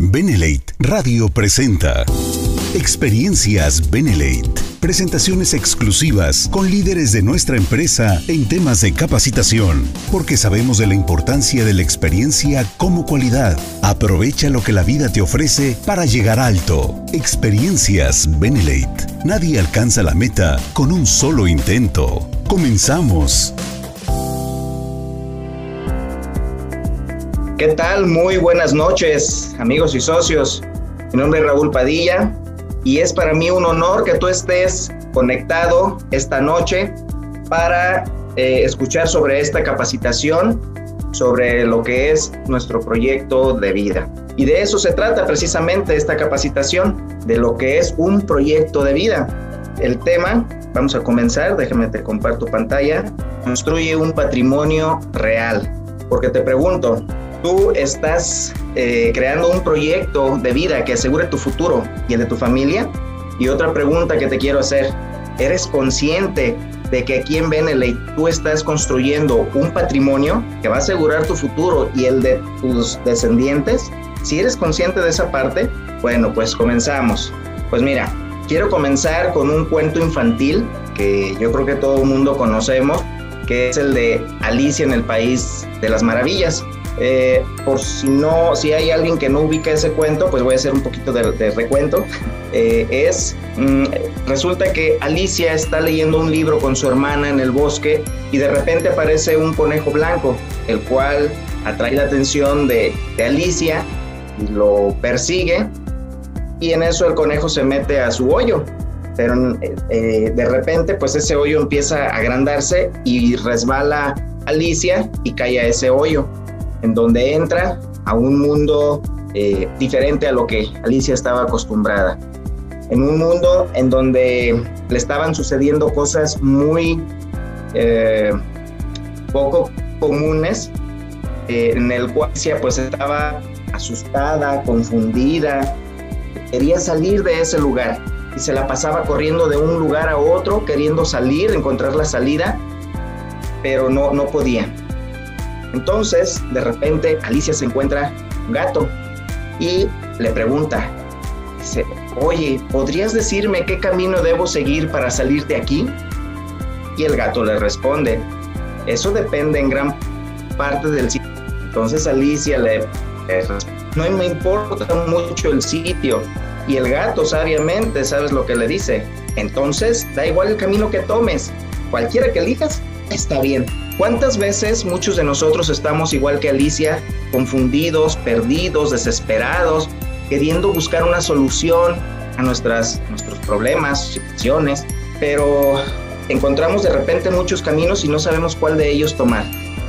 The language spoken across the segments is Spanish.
Benelate Radio presenta Experiencias Benelate. Presentaciones exclusivas con líderes de nuestra empresa en temas de capacitación, porque sabemos de la importancia de la experiencia como cualidad. Aprovecha lo que la vida te ofrece para llegar alto. Experiencias Benelate. Nadie alcanza la meta con un solo intento. Comenzamos. ¿Qué tal? Muy buenas noches, amigos y socios. Mi nombre es Raúl Padilla y es para mí un honor que tú estés conectado esta noche para eh, escuchar sobre esta capacitación, sobre lo que es nuestro proyecto de vida. Y de eso se trata precisamente esta capacitación, de lo que es un proyecto de vida. El tema, vamos a comenzar, déjame te comparto pantalla, construye un patrimonio real. Porque te pregunto, tú estás eh, creando un proyecto de vida que asegure tu futuro y el de tu familia. Y otra pregunta que te quiero hacer, ¿eres consciente de que aquí en Beneley tú estás construyendo un patrimonio que va a asegurar tu futuro y el de tus descendientes? Si eres consciente de esa parte, bueno, pues comenzamos. Pues mira, quiero comenzar con un cuento infantil que yo creo que todo el mundo conocemos, que es el de Alicia en el País de las Maravillas. Eh, por si no, si hay alguien que no ubica ese cuento, pues voy a hacer un poquito de, recuento. Eh, es, mm, resulta que Alicia está leyendo un libro con su hermana en el bosque y de repente aparece un conejo blanco, el cual atrae la atención de, Alicia y lo persigue y en eso el conejo se mete a su hoyo. Pero eh, de repente, pues ese hoyo empieza a agrandarse y resbala Alicia y cae a ese hoyo en donde entra a un mundo eh, diferente a lo que Alicia estaba acostumbrada. En un mundo en donde le estaban sucediendo cosas muy eh, poco comunes, eh, en el cual Alicia pues estaba asustada, confundida, quería salir de ese lugar y se la pasaba corriendo de un lugar a otro, queriendo salir, encontrar la salida, pero no, no podía. Entonces, de repente, Alicia se encuentra un gato y le pregunta, oye, ¿podrías decirme qué camino debo seguir para salir de aquí? Y el gato le responde, eso depende en gran parte del sitio. Entonces Alicia le, no me importa mucho el sitio. Y el gato sabiamente, ¿sabes lo que le dice? Entonces, da igual el camino que tomes, cualquiera que elijas, está bien. ¿Cuántas veces muchos de nosotros estamos igual que Alicia, confundidos, perdidos, desesperados, queriendo buscar una solución a nuestras, nuestros problemas, situaciones, pero encontramos de repente muchos caminos y no sabemos cuál de ellos tomar?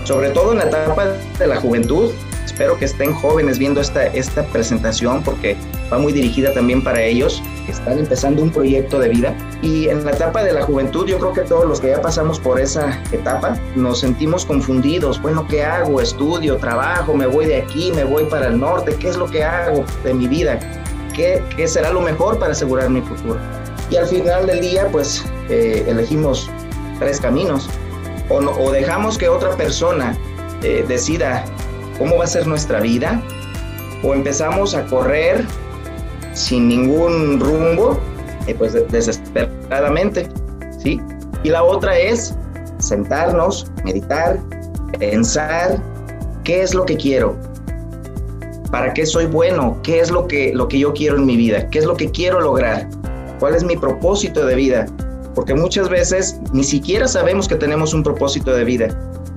Sobre todo en la etapa de la juventud, espero que estén jóvenes viendo esta, esta presentación porque va muy dirigida también para ellos están empezando un proyecto de vida. Y en la etapa de la juventud, yo creo que todos los que ya pasamos por esa etapa nos sentimos confundidos. Bueno, ¿qué hago? ¿Estudio? ¿Trabajo? ¿Me voy de aquí? ¿Me voy para el norte? ¿Qué es lo que hago de mi vida? ¿Qué, qué será lo mejor para asegurar mi futuro? Y al final del día, pues eh, elegimos tres caminos. O, o, dejamos que otra persona eh, decida cómo va a ser nuestra vida, o empezamos a correr sin ningún rumbo, eh, pues desesperadamente, ¿sí? Y la otra es sentarnos, meditar, pensar qué es lo que quiero, para qué soy bueno, qué es lo que, lo que yo quiero en mi vida, qué es lo que quiero lograr, cuál es mi propósito de vida, porque muchas veces ni siquiera sabemos que tenemos un propósito de vida.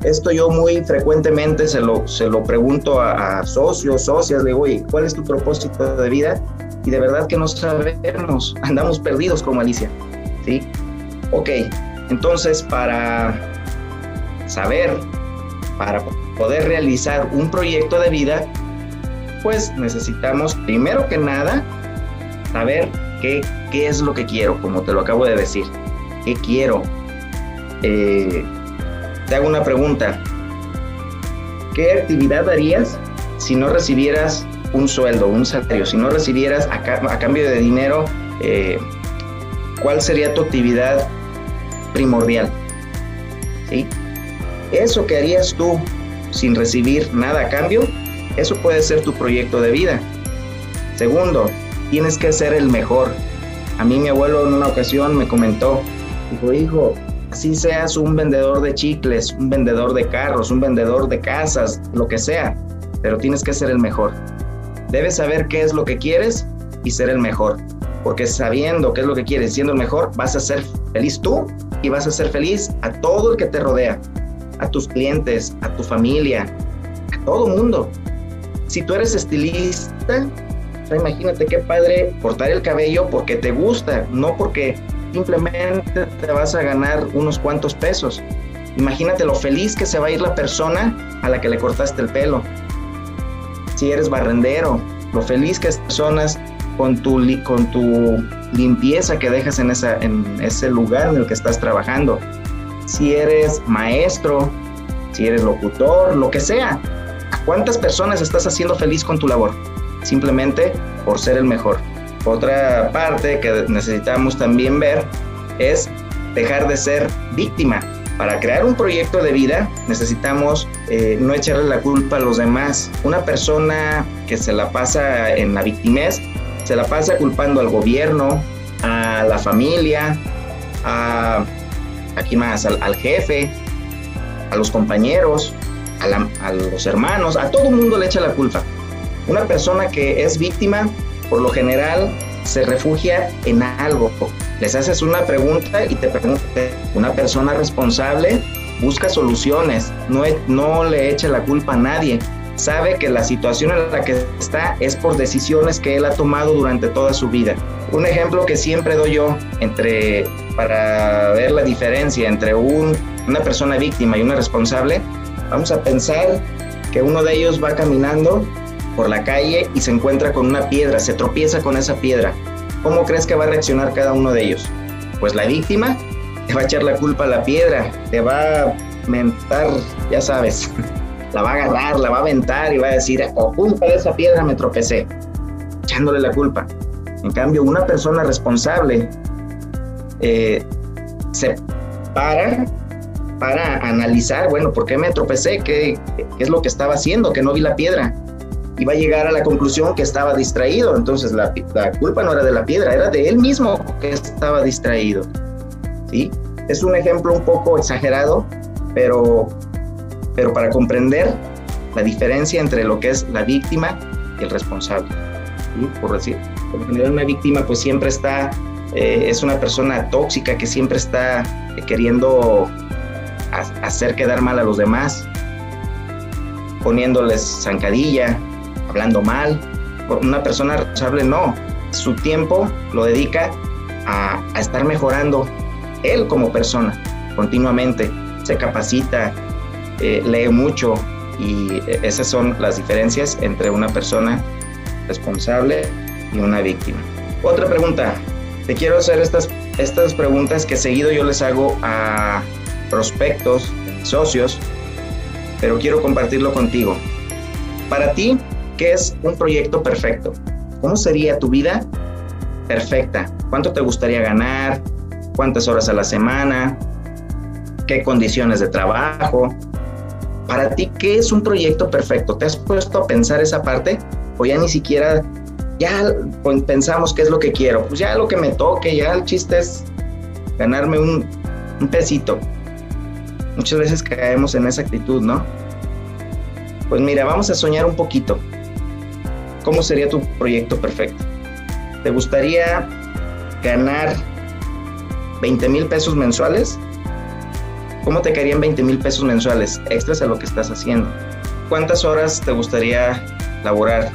Esto yo muy frecuentemente se lo, se lo pregunto a, socios, socias, le digo, ¿cuál es tu propósito de vida? Y de verdad que no sabemos, andamos perdidos como Alicia, ¿sí? Ok, entonces para saber, para poder realizar un proyecto de vida, pues necesitamos primero que nada saber qué, qué es lo que quiero, como te lo acabo de decir, qué quiero. Eh, te hago una pregunta, ¿qué actividad harías si no recibieras un sueldo, un salario, si no recibieras a, cambio de dinero, eh, ¿cuál sería tu actividad primordial? ¿Sí? Eso que harías tú sin recibir nada a cambio, eso puede ser tu proyecto de vida. Segundo, tienes que ser el mejor. A mí mi abuelo en una ocasión me comentó, dijo, hijo, así seas un vendedor de chicles, un vendedor de carros, un vendedor de casas, lo que sea, pero tienes que ser el mejor. Debes saber qué es lo que quieres y ser el mejor, porque sabiendo qué es lo que quieres, siendo el mejor, vas a ser feliz tú y vas a ser feliz a todo el que te rodea, a tus clientes, a tu familia, a todo mundo. Si tú eres estilista, imagínate qué padre cortar el cabello porque te gusta, no porque simplemente te vas a ganar unos cuantos pesos. Imagínate lo feliz que se va a ir la persona a la que le cortaste el pelo. Si eres barrendero, lo feliz que las personas con tu, con tu limpieza que dejas en, esa, en ese lugar en el que estás trabajando. Si eres maestro, si eres locutor, lo que sea. cuántas personas estás haciendo feliz con tu labor? Simplemente por ser el mejor. Otra parte que necesitamos también ver es dejar de ser víctima. Para crear un proyecto de vida necesitamos eh, no echarle la culpa a los demás. Una persona que se la pasa en la victimez, se la pasa culpando al gobierno, a la familia, a aquí más, al, jefe, a los compañeros, a, a los hermanos, a todo el mundo le echa la culpa. Una persona que es víctima por lo general se refugia en algo. Les haces una pregunta y te pregunta, una persona responsable busca soluciones, no, no le echa la culpa a nadie. Sabe que la situación en la que está es por decisiones que él ha tomado durante toda su vida. Un ejemplo que siempre doy yo entre, para ver la diferencia entre un, una persona víctima y una responsable, vamos a pensar que uno de ellos va caminando por la calle y se encuentra con una piedra, se tropieza con esa piedra. ¿Cómo crees que va a reaccionar cada uno de ellos? Pues la víctima te va a echar la culpa a la piedra, te va a mentar, ya sabes, la va a agarrar, la va a aventar y va a decir, por culpa de esa piedra me tropecé, echándole la culpa. En cambio, una persona responsable eh, se para para analizar, bueno, ¿por qué me tropecé? ¿Qué, ¿Qué es lo que estaba haciendo? Que no vi la piedra y va a llegar a la conclusión que estaba distraído. Entonces la, culpa no era de la piedra, era de él mismo que estaba distraído. ¿sí? Es un ejemplo un poco exagerado, pero, pero para comprender la diferencia entre lo que es la víctima y el responsable. Por decir, por general una víctima pues siempre está, eh, es una persona tóxica que siempre está queriendo hacer quedar mal a los demás, poniéndoles zancadilla, hablando mal. Una persona responsable no, su tiempo lo dedica a, estar mejorando él como persona continuamente, se capacita, eh, lee mucho y esas son las diferencias entre una persona responsable y una víctima. Otra pregunta, te quiero hacer estas, estas preguntas que seguido yo les hago a prospectos, socios, pero quiero compartirlo contigo. Para ti, ¿Qué es un proyecto perfecto? ¿Cómo sería tu vida perfecta? ¿Cuánto te gustaría ganar? ¿Cuántas horas a la semana? ¿Qué condiciones de trabajo? Para ti, ¿qué es un proyecto perfecto? ¿Te has puesto a pensar esa parte? ¿O ya ni siquiera, ya pensamos qué es lo que quiero? Pues ya lo que me toque, ya el chiste es ganarme un, un pesito. Muchas veces caemos en esa actitud, ¿no? Pues mira, vamos a soñar un poquito. ¿Cómo sería tu proyecto perfecto? ¿Te gustaría ganar 20 mil pesos mensuales? ¿Cómo te caerían 20 mil pesos mensuales extras a lo que estás haciendo? ¿Cuántas horas te gustaría laborar?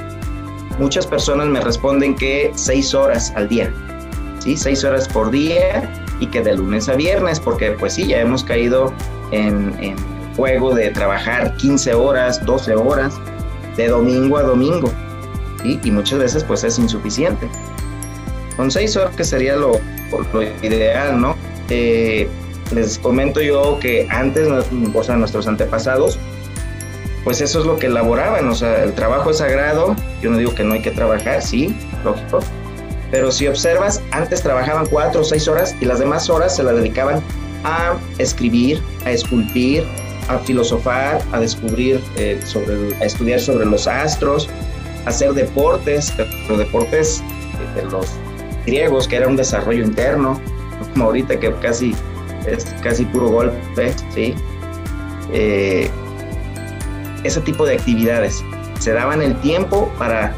Muchas personas me responden que 6 horas al día, ¿sí? 6 horas por día y que de lunes a viernes, porque pues sí, ya hemos caído en, en juego de trabajar 15 horas, 12 horas, de domingo a domingo y muchas veces pues es insuficiente. Con seis horas que sería lo, lo ideal, ¿no? Eh, les comento yo que antes, o sea, nuestros antepasados, pues eso es lo que elaboraban, o sea, el trabajo es sagrado, yo no digo que no hay que trabajar, sí, lógico, pero si observas, antes trabajaban cuatro o seis horas y las demás horas se las dedicaban a escribir, a esculpir, a filosofar, a descubrir, eh, sobre, a estudiar sobre los astros, hacer deportes, pero deportes de los griegos, que era un desarrollo interno, como ahorita que casi es casi puro golpe, ¿sí? Eh, ese tipo de actividades. Se daban el tiempo para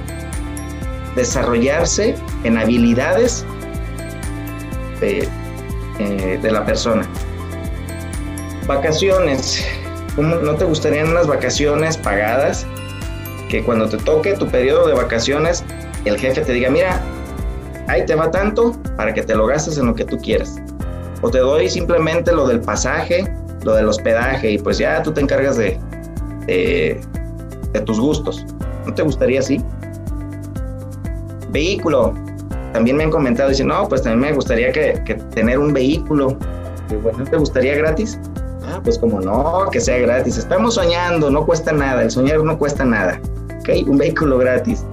desarrollarse en habilidades de, eh, de la persona. Vacaciones. ¿No te gustarían unas vacaciones pagadas? Que cuando te toque tu periodo de vacaciones, el jefe te diga, mira, ahí te va tanto para que te lo gastes en lo que tú quieras. O te doy simplemente lo del pasaje, lo del hospedaje y pues ya tú te encargas de, de, tus gustos. ¿No te gustaría así? Vehículo. También me han comentado, dicen, no, pues también me gustaría que, tener un vehículo. ¿No te gustaría gratis? Ah, pues como no, que sea gratis. Estamos soñando, no cuesta nada. El soñar no cuesta nada. Un vehículo gratis.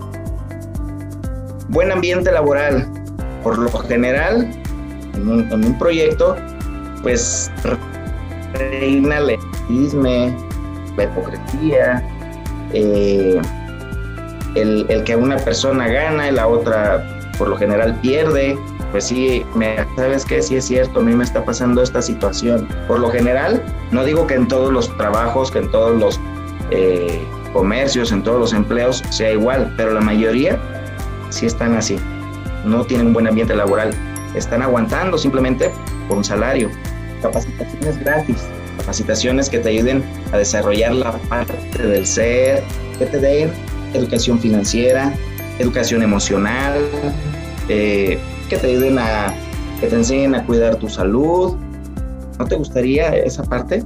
Buen ambiente laboral. Por lo general, en un, proyecto, pues reina el la hipocresía, eh, el, que una persona gana y la otra por lo general pierde. Pues sí, me, ¿sabes qué? Sí es cierto, a mí me está pasando esta situación. Por lo general, no digo que en todos los trabajos, que en todos los eh, comercios, en todos los empleos sea igual, pero la mayoría sí están así. No tienen un buen ambiente laboral. Están aguantando simplemente por un salario. Capacitaciones gratis capacitaciones que te ayuden a desarrollar la parte del ser, que te den educación financiera, educación emocional, eh, que te ayuden a, que te enseñen a cuidar tu salud. ¿No te gustaría esa parte?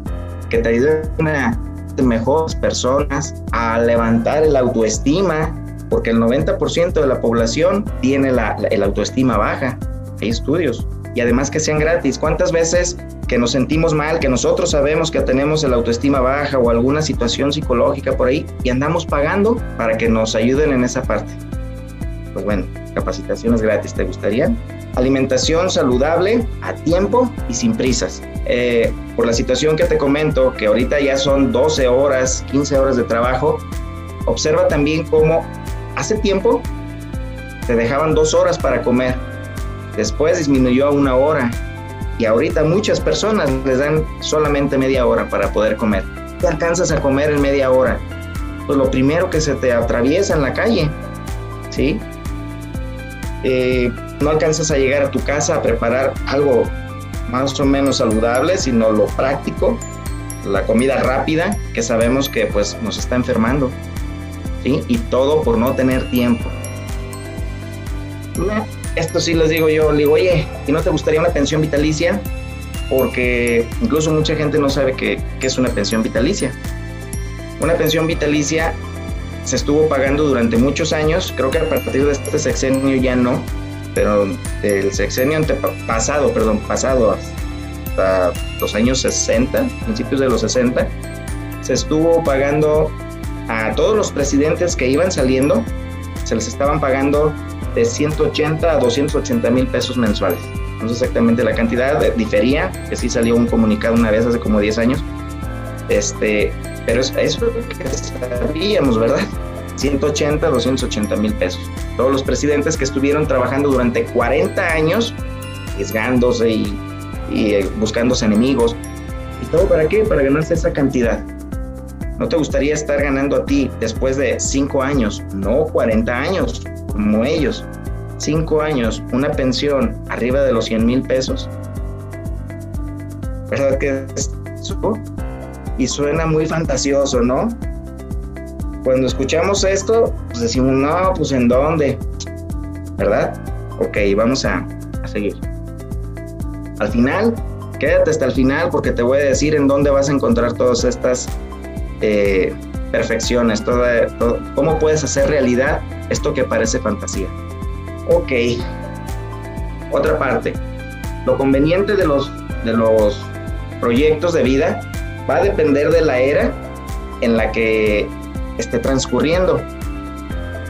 Que te ayuden a mejores personas, a levantar el autoestima, porque el 90% de la población tiene la, el autoestima baja. Hay estudios. Y además que sean gratis. ¿Cuántas veces que nos sentimos mal, que nosotros sabemos que tenemos el autoestima baja o alguna situación psicológica por ahí y andamos pagando para que nos ayuden en esa parte. Pues bueno, capacitaciones gratis, ¿te gustaría? Alimentación saludable, a tiempo y sin prisas. Eh, por la situación que te comento, que ahorita ya son 12 horas, 15 horas de trabajo, observa también cómo hace tiempo te dejaban dos horas para comer, después disminuyó a una hora y ahorita muchas personas les dan solamente media hora para poder comer. ¿Qué alcanzas a comer en media hora? Pues lo primero que se te atraviesa en la calle, ¿sí? Eh, no alcanzas a llegar a tu casa a preparar algo más o menos saludable, sino lo práctico, la comida rápida, que sabemos que pues nos está enfermando, ¿sí? Y todo por no tener tiempo esto sí les digo yo, le oye, ¿y no te gustaría una pensión vitalicia? Porque incluso mucha gente no sabe qué, es una pensión vitalicia. Una pensión vitalicia se estuvo pagando durante muchos años, creo que a partir de este sexenio ya no, pero el sexenio pasado, perdón, pasado hasta los años 60, principios de los 60, se estuvo pagando a todos los presidentes que iban saliendo, se les estaban pagando de 180 a 280 mil pesos mensuales. No sé exactamente la cantidad, eh, difería, que sí salió un comunicado una vez hace como 10 años. Este, pero eso es lo que sabíamos, ¿verdad? 180 a 280 mil pesos. Todos los presidentes que estuvieron trabajando durante 40 años, arriesgándose y, y eh, buscándose enemigos. ¿Y todo para qué? Para ganarse esa cantidad. ¿No te gustaría estar ganando a ti después de 5 años, no 40 años, como ellos, cinco años, una pensión arriba de los 100 mil pesos, ¿verdad que es Y suena muy fantasioso, ¿no? Cuando escuchamos esto, pues decimos, no, pues en dónde, ¿verdad? Ok, vamos a, seguir. Al final, quédate hasta el final porque te voy a decir en dónde vas a encontrar todas estas eh, perfecciones, toda, cómo puedes hacer realidad esto que parece fantasía. Ok, otra parte, lo conveniente de los, de los proyectos de vida va a depender de la era en la que esté transcurriendo.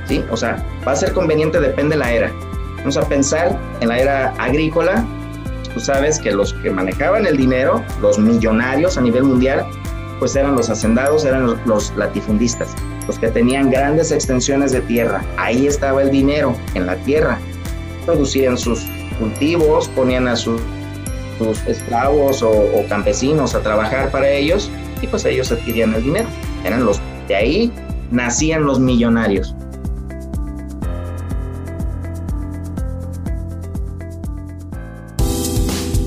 ¿Sí? O sea, va a ser conveniente, depende de la era. Vamos a pensar en la era agrícola. Tú sabes que los que manejaban el dinero, los millonarios a nivel mundial, pues eran los hacendados, eran los, latifundistas, los que tenían grandes extensiones de tierra. Ahí estaba el dinero, en la tierra. Producían sus cultivos, ponían a sus, esclavos o, campesinos a trabajar para ellos y pues ellos adquirían el dinero. Eran los, de ahí nacían los millonarios.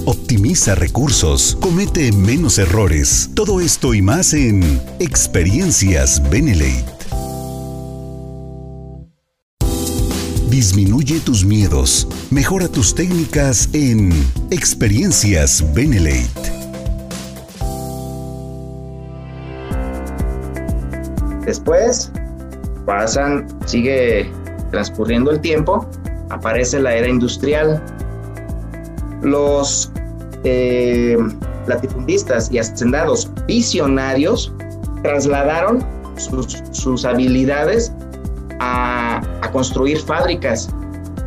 Optimiza recursos, comete menos errores. Todo esto y más en Experiencias Benelate. Disminuye tus miedos. Mejora tus técnicas en Experiencias Benelate. Después pasan, sigue transcurriendo el tiempo, aparece la era industrial. Los eh, latifundistas y hacendados visionarios trasladaron sus, habilidades a, construir fábricas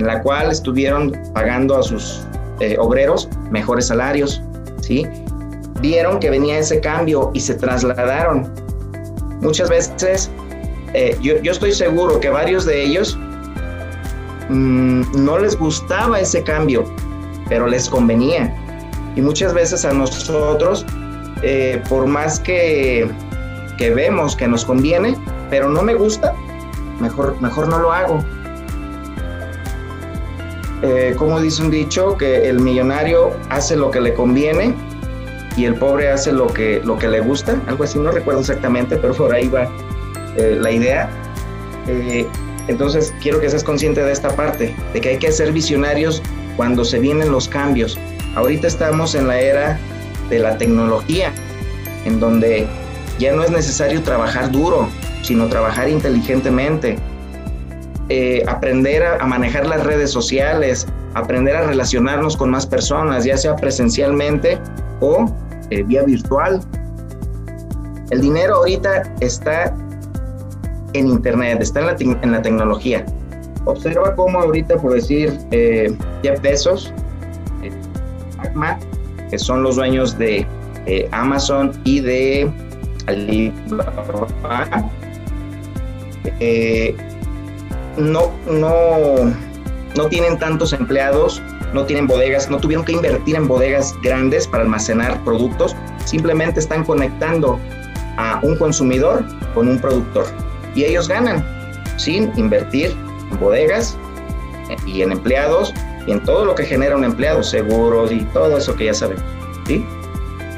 en la cual estuvieron pagando a sus eh, obreros mejores salarios, ¿sí? Vieron que venía ese cambio y se trasladaron. Muchas veces, eh, yo, estoy seguro que varios de ellos mm, no les gustaba ese cambio, pero les convenía y muchas veces a nosotros, eh, por más que, que vemos que nos conviene, pero no me gusta, mejor, mejor no lo hago. Eh, como dice un dicho, que el millonario hace lo que le conviene y el pobre hace lo que, lo que le gusta, algo así, no recuerdo exactamente, pero por ahí va eh, la idea. entonces, quiero que seas consciente de esta parte, de que hay que ser visionarios cuando se vienen los cambios, Ahorita estamos en la era de la tecnología, en donde ya no es necesario trabajar duro, sino trabajar inteligentemente, eh, aprender a, manejar las redes sociales, aprender a relacionarnos con más personas, ya sea presencialmente o eh, vía virtual. El dinero ahorita está en Internet, está en la, en la tecnología. Observa cómo ahorita, por decir, eh, Jeff Bezos, que son los dueños de eh, Amazon y de Alibaba, eh, no, no, no tienen tantos empleados, no tienen bodegas, no tuvieron que invertir en bodegas grandes para almacenar productos, simplemente están conectando a un consumidor con un productor y ellos ganan sin invertir en bodegas eh, y en empleados y en todo lo que genera un empleado, seguros y todo eso que ya sabemos. ¿sí?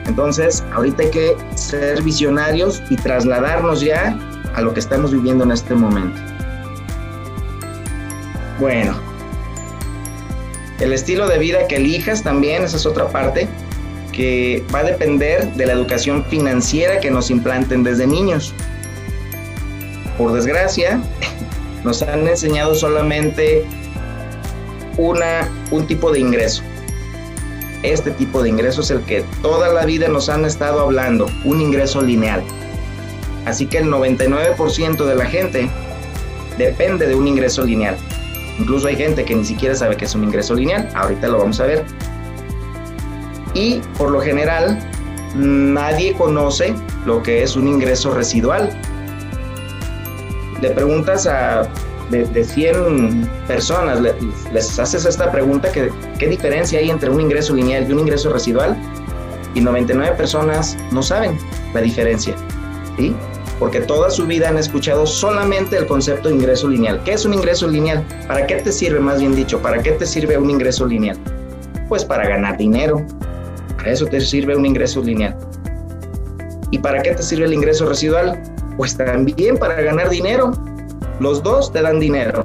Entonces, ahorita hay que ser visionarios y trasladarnos ya a lo que estamos viviendo en este momento. Bueno, el estilo de vida que elijas también, esa es otra parte, que va a depender de la educación financiera que nos implanten desde niños. Por desgracia, nos han enseñado solamente una, un tipo de ingreso. Este tipo de ingreso es el que toda la vida nos han estado hablando, un ingreso lineal. Así que el 99% de la gente depende de un ingreso lineal. Incluso hay gente que ni siquiera sabe que es un ingreso lineal, ahorita lo vamos a ver. Y por lo general, nadie conoce lo que es un ingreso residual. Le preguntas a de, 100 personas les, haces esta pregunta, que, ¿qué diferencia hay entre un ingreso lineal y un ingreso residual? Y 99 personas no saben la diferencia, ¿sí? Porque toda su vida han escuchado solamente el concepto de ingreso lineal. ¿Qué es un ingreso lineal? ¿Para qué te sirve, más bien dicho? ¿Para qué te sirve un ingreso lineal? Pues para ganar dinero. Para eso te sirve un ingreso lineal. ¿Y para qué te sirve el ingreso residual? Pues también para ganar dinero. Los dos te dan dinero.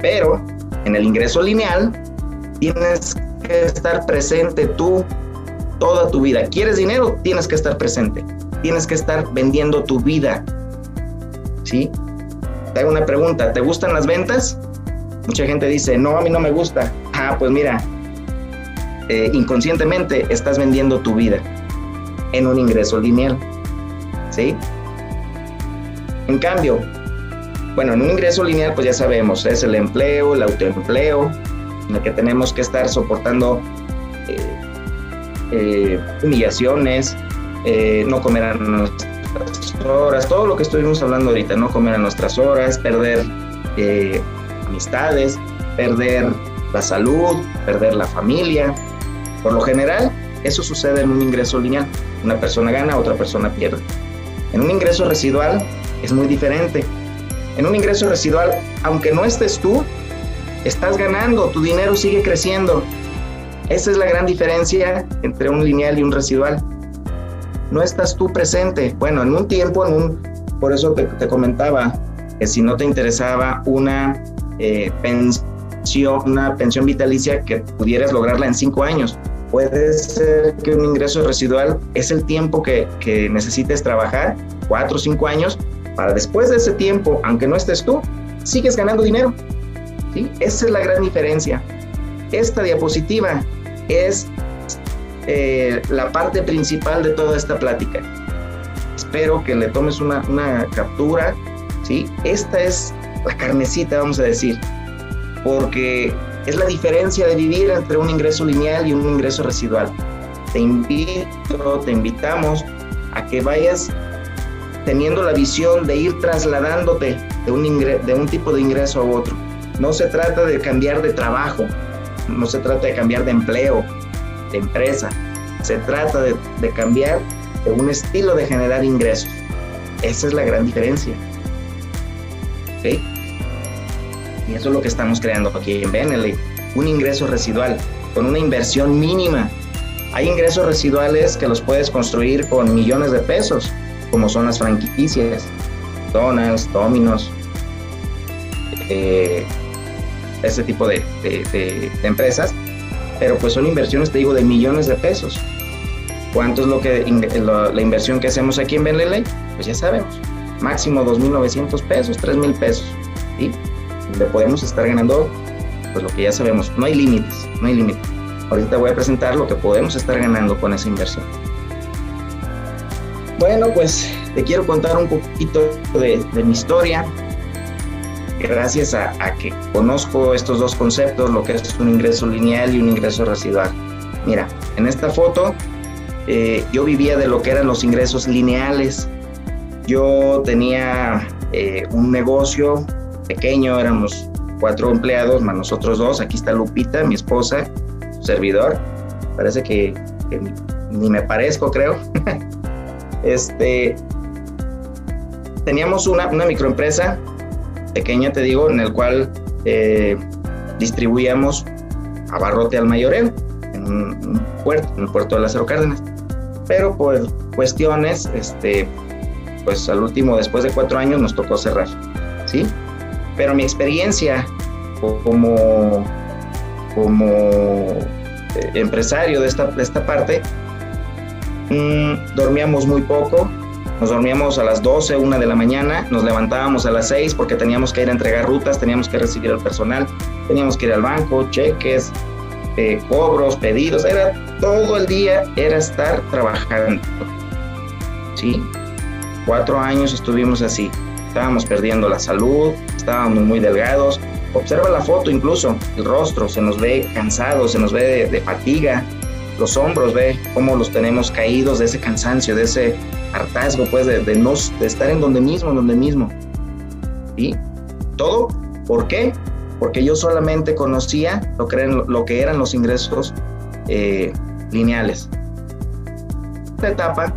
Pero en el ingreso lineal tienes que estar presente tú toda tu vida. ¿Quieres dinero? Tienes que estar presente. Tienes que estar vendiendo tu vida. ¿Sí? Te hago una pregunta. ¿Te gustan las ventas? Mucha gente dice, no, a mí no me gusta. Ah, pues mira, eh, inconscientemente estás vendiendo tu vida en un ingreso lineal. ¿Sí? En cambio, bueno, en un ingreso lineal, pues ya sabemos, es el empleo, el autoempleo, en el que tenemos que estar soportando eh, eh, humillaciones, eh, no comer a nuestras horas, todo lo que estuvimos hablando ahorita, no comer a nuestras horas, perder eh, amistades, perder la salud, perder la familia. Por lo general, eso sucede en un ingreso lineal. Una persona gana, otra persona pierde. En un ingreso residual es muy diferente. En un ingreso residual, aunque no estés tú, estás ganando, tu dinero sigue creciendo. Esa es la gran diferencia entre un lineal y un residual. No estás tú presente. Bueno, en un tiempo, en un, por eso te, comentaba que si no te interesaba una eh, pensión, una pensión vitalicia que pudieras lograrla en cinco años. Puede ser que un ingreso residual es el tiempo que, que necesites trabajar, cuatro o cinco años, para después de ese tiempo, aunque no estés tú, sigues ganando dinero. ¿sí? Esa es la gran diferencia. Esta diapositiva es eh, la parte principal de toda esta plática. Espero que le tomes una, captura. ¿sí? Esta es la carnecita, vamos a decir, porque es la diferencia de vivir entre un ingreso lineal y un ingreso residual. Te invito, te invitamos a que vayas teniendo la visión de ir trasladándote de un, de un tipo de ingreso a otro. No se trata de cambiar de trabajo, no se trata de cambiar de empleo, de empresa, se trata de, cambiar de un estilo de generar ingresos. Esa es la gran diferencia. Y eso es lo que estamos creando aquí en Beneley, un ingreso residual con una inversión mínima. Hay ingresos residuales que los puedes construir con millones de pesos, como son las franquicias, Donald's, Domino's, eh, ese tipo de, empresas, pero pues son inversiones, te digo, de millones de pesos. ¿Cuánto es lo que la inversión que hacemos aquí en Benley? Pues ya sabemos, máximo 2.900 pesos, 3.000 pesos, ¿sí? Le podemos estar ganando, pues lo que ya sabemos, no hay límites, no hay límites. Ahorita voy a presentar lo que podemos estar ganando con esa inversión. Bueno, pues te quiero contar un poquito de, mi historia. Gracias a, que conozco estos dos conceptos, lo que es un ingreso lineal y un ingreso residual. Mira, en esta foto eh, yo vivía de lo que eran los ingresos lineales. Yo tenía eh, un negocio pequeño, éramos cuatro empleados, más nosotros dos. Aquí está Lupita, mi esposa, su servidor. Parece que, ni me parezco, creo. Este, teníamos una, microempresa pequeña, te digo, en el cual eh, distribuíamos abarrote al mayoreo en un, puerto, en el puerto de Lázaro Cárdenas. Pero por cuestiones, este, pues al último, después de cuatro años, nos tocó cerrar, ¿sí? Pero mi experiencia como, como eh, empresario de esta, de esta parte Mm, dormíamos muy poco, nos dormíamos a las 12, 1 de la mañana, nos levantábamos a las 6 porque teníamos que ir a entregar rutas, teníamos que recibir al personal, teníamos que ir al banco, cheques, eh, cobros, pedidos, era todo el día, era estar trabajando. ¿Sí? Cuatro años estuvimos así, estábamos perdiendo la salud, estábamos muy delgados. Observa la foto incluso, el rostro, se nos ve cansado, se nos ve de fatiga, los hombros, ve cómo los tenemos caídos de ese cansancio, de ese hartazgo, pues, de, de, no, de estar en donde mismo, en donde mismo. ¿Y todo? ¿Por qué? Porque yo solamente conocía lo que eran, lo que eran los ingresos eh, lineales. Esta etapa,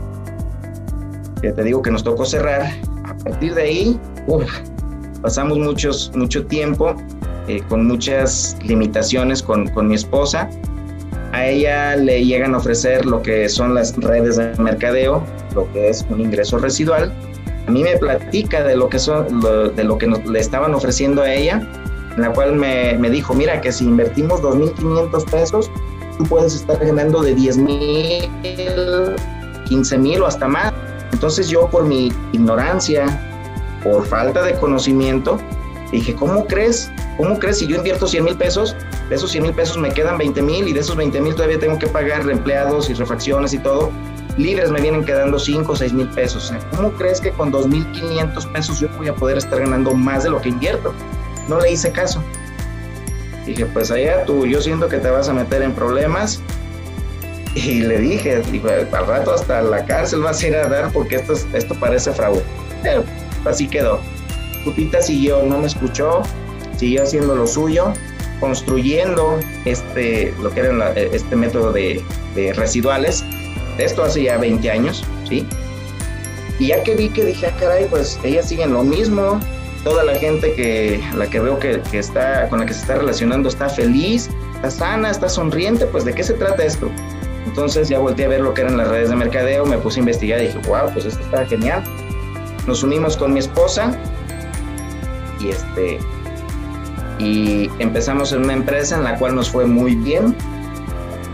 te digo que nos tocó cerrar, a partir de ahí, pasamos muchos, mucho tiempo eh, con muchas limitaciones con mi esposa, a ella le llegan a ofrecer lo que son las redes de mercadeo, lo que es un ingreso residual. A mí me platica de lo que, son, de lo que le estaban ofreciendo a ella, en la cual me, dijo, mira, que si invertimos 2.500 pesos, tú puedes estar ganando de 10.000, 15.000 o hasta más. Entonces yo por mi ignorancia, por falta de conocimiento, dije, ¿cómo crees? ¿Cómo crees si yo invierto 100 mil pesos? De esos 100 mil pesos me quedan 20 mil y de esos 20 mil todavía tengo que pagar empleados y refacciones y todo. Libres me vienen quedando 5 o 6 mil pesos. ¿Cómo crees que con 2.500 pesos yo voy a poder estar ganando más de lo que invierto? No le hice caso. Dije, pues allá tú, yo siento que te vas a meter en problemas. Y le dije, al rato hasta la cárcel vas a ir a dar porque esto, esto parece fraude. Pero así quedó. Lupita siguió, no me escuchó, siguió haciendo lo suyo, construyendo este, lo que era este método de, de residuales. Esto hace ya 20 años, ¿sí? Y ya que vi que dije, ah, caray, pues ellas siguen lo mismo, toda la gente que la que veo que, está con la que se está relacionando está feliz, está sana, está sonriente, pues de qué se trata esto. Entonces ya volteé a ver lo que eran las redes de mercadeo, me puse a investigar y dije, wow, pues esto está genial. Nos unimos con mi esposa y este y empezamos en una empresa en la cual nos fue muy bien.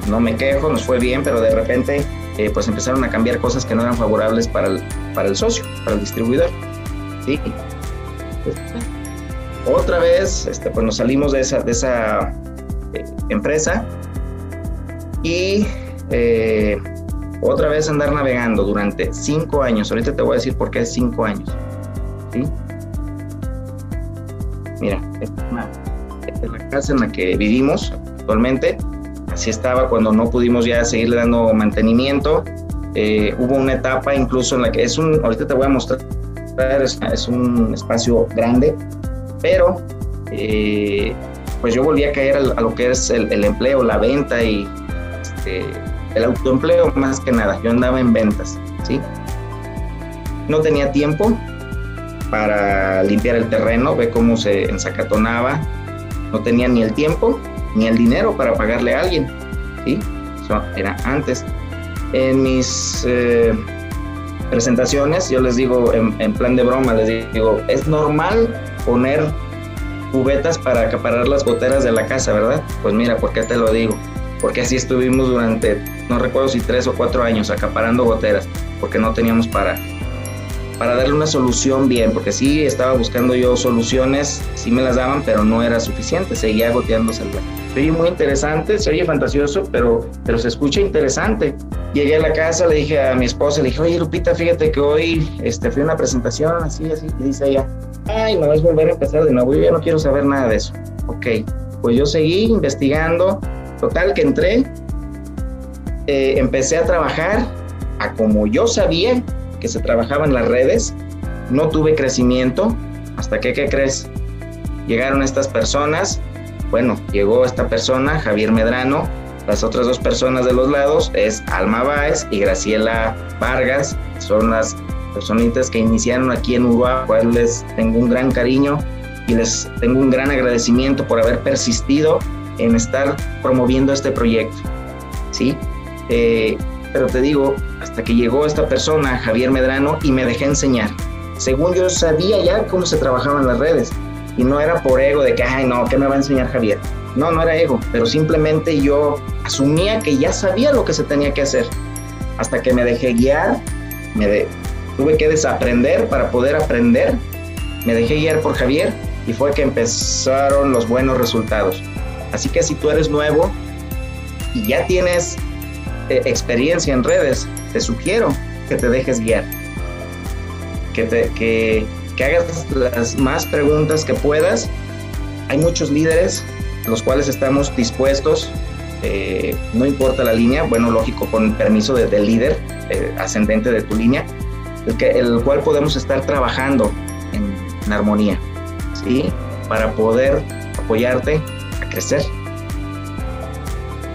No me quejo, nos fue bien, pero de repente eh, pues empezaron a cambiar cosas que no eran favorables para el, para el socio, para el distribuidor. ¿sí? otra vez, este, pues nos salimos de esa, de esa eh, empresa y eh, otra vez andar navegando durante cinco años. Ahorita te voy a decir por qué cinco años. ¿sí? Mira, es la casa en la que vivimos actualmente. Así estaba cuando no pudimos ya seguirle dando mantenimiento. Eh, hubo una etapa incluso en la que es un, ahorita te voy a mostrar, es, un espacio grande, pero eh, pues yo volví a caer a, lo que es el, empleo, la venta y este, el autoempleo más que nada. Yo andaba en ventas, ¿sí? No tenía tiempo para limpiar el terreno, ve cómo se ensacatonaba. No tenía ni el tiempo ni el dinero para pagarle a alguien, ¿sí? Eso era antes. En mis eh, presentaciones, yo les digo, en, plan de broma, les digo, es normal poner cubetas para acaparar las goteras de la casa, ¿verdad? Pues mira, ¿por qué te lo digo? Porque así estuvimos durante, no recuerdo si tres o cuatro años, acaparando goteras, porque no teníamos para, para darle una solución bien, porque sí estaba buscando yo soluciones, sí me las daban, pero no era suficiente, seguía goteándose el Se oye muy interesante, se oye fantasioso, pero, pero se escucha interesante. Llegué a la casa, le dije a mi esposa, le dije, oye Lupita, fíjate que hoy este, fui a una presentación, así, así, y dice ella, ay, no, es volver a empezar de nuevo, yo ya no quiero saber nada de eso. Ok, pues yo seguí investigando, total que entré, eh, empecé a trabajar a como yo sabía que se trabajaba en las redes, no tuve crecimiento, hasta que, ¿qué crees? Llegaron estas personas, bueno, llegó esta persona, Javier Medrano, las otras dos personas de los lados es Alma Báez y Graciela Vargas, son las personitas que iniciaron aquí en Uruguay, les tengo un gran cariño y les tengo un gran agradecimiento por haber persistido en estar promoviendo este proyecto. ¿sí? Eh, pero te digo, hasta que llegó esta persona, Javier Medrano, y me dejé enseñar. Según yo sabía ya cómo se trabajaban las redes, y no era por ego de que, ay, no, ¿qué me va a enseñar Javier? No, no era ego, pero simplemente yo asumía que ya sabía lo que se tenía que hacer. Hasta que me dejé guiar, tuve que desaprender para poder aprender, me dejé guiar por Javier y fue que empezaron los buenos resultados. Así que si tú eres nuevo y ya tienes eh, experiencia en redes, te sugiero que te dejes guiar, que, te, que, hagas las más preguntas que puedas. Hay muchos líderes los cuales estamos dispuestos, eh, no importa la línea, bueno, lógico, con permiso del líder eh, ascendente de tu línea, el, que, el cual podemos estar trabajando en, en armonía, ¿sí? Para poder apoyarte a crecer.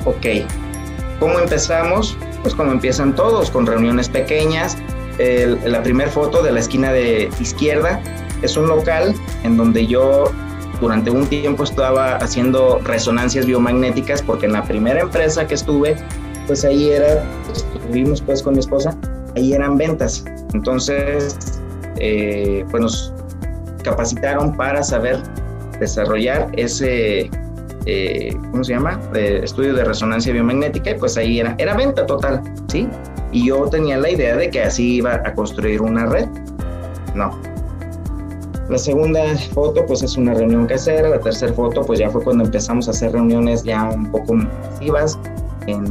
Ok, ¿Cómo empezamos? Pues como empiezan todos, con reuniones pequeñas. la primera foto de la esquina de izquierda es un local en donde yo durante un tiempo estaba haciendo resonancias biomagnéticas porque en la primera empresa que estuve, pues ahí era, estuvimos pues con mi esposa, ahí eran ventas. Entonces, eh, pues nos capacitaron para saber desarrollar ese, eh, ¿cómo se llama? estudio de resonancia biomagnética y pues ahí era, era venta total, ¿sí? Y yo tenía la idea de que así iba a construir una red. No. La segunda foto pues es una reunión casera, la tercera foto pues ya fue cuando empezamos a hacer reuniones ya un poco masivas en